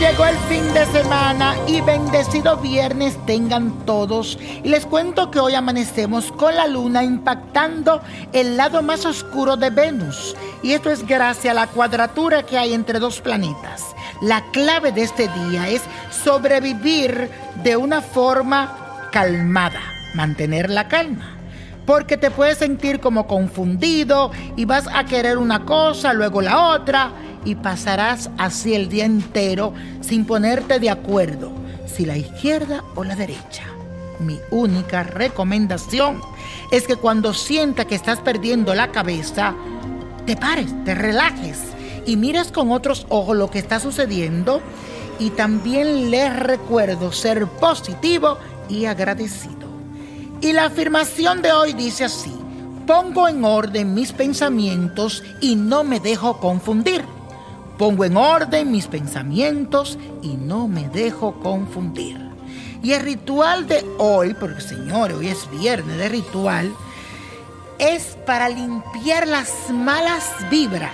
llegó el fin de semana y bendecido viernes tengan todos. Y les cuento que hoy amanecemos con la luna impactando el lado más oscuro de Venus. Y esto es gracias a la cuadratura que hay entre dos planetas. La clave de este día es sobrevivir de una forma calmada, mantener la calma porque te puedes sentir como confundido y vas a querer una cosa, luego la otra, y pasarás así el día entero sin ponerte de acuerdo si la izquierda o la derecha. Mi única recomendación es que cuando sienta que estás perdiendo la cabeza, te pares, te relajes y mires con otros ojos lo que está sucediendo y también les recuerdo ser positivo y agradecido. Y la afirmación de hoy dice así, pongo en orden mis pensamientos y no me dejo confundir. Pongo en orden mis pensamientos y no me dejo confundir. Y el ritual de hoy, porque señores, hoy es viernes de ritual, es para limpiar las malas vibras.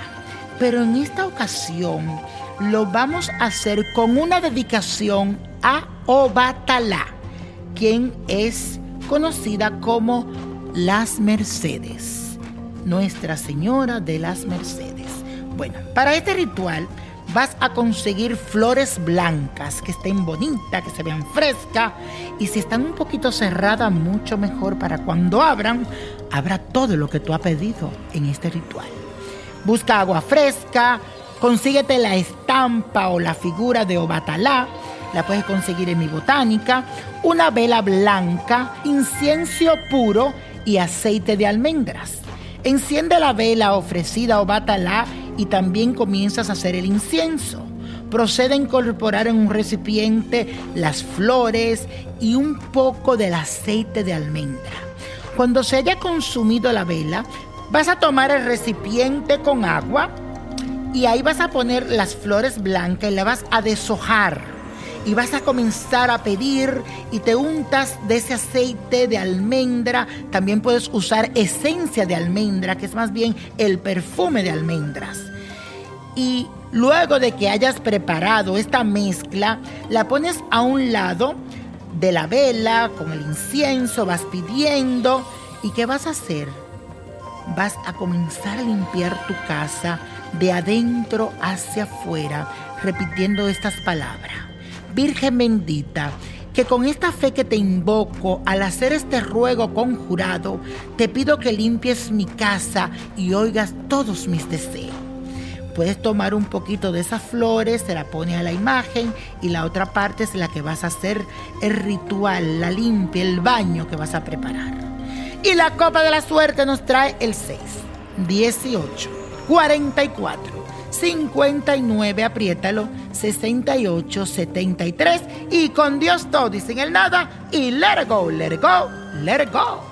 Pero en esta ocasión lo vamos a hacer con una dedicación a Obatala, quien es conocida como las Mercedes, Nuestra Señora de las Mercedes. Bueno, para este ritual vas a conseguir flores blancas que estén bonitas, que se vean frescas y si están un poquito cerradas, mucho mejor para cuando abran, habrá todo lo que tú has pedido en este ritual. Busca agua fresca, consíguete la estampa o la figura de Obatalá la puedes conseguir en mi botánica, una vela blanca, incienso puro y aceite de almendras. Enciende la vela ofrecida o bátala y también comienzas a hacer el incienso. Procede a incorporar en un recipiente las flores y un poco del aceite de almendra. Cuando se haya consumido la vela, vas a tomar el recipiente con agua y ahí vas a poner las flores blancas y la vas a deshojar y vas a comenzar a pedir y te untas de ese aceite de almendra. También puedes usar esencia de almendra, que es más bien el perfume de almendras. Y luego de que hayas preparado esta mezcla, la pones a un lado de la vela con el incienso, vas pidiendo. ¿Y qué vas a hacer? Vas a comenzar a limpiar tu casa de adentro hacia afuera, repitiendo estas palabras. Virgen bendita, que con esta fe que te invoco, al hacer este ruego conjurado, te pido que limpies mi casa y oigas todos mis deseos. Puedes tomar un poquito de esas flores, se la pone a la imagen y la otra parte es la que vas a hacer el ritual, la limpia, el baño que vas a preparar. Y la copa de la suerte nos trae el 6, 18, 44. 59, apriétalo, 68, 73 y con Dios todo y sin el nada y let go, let go, let go.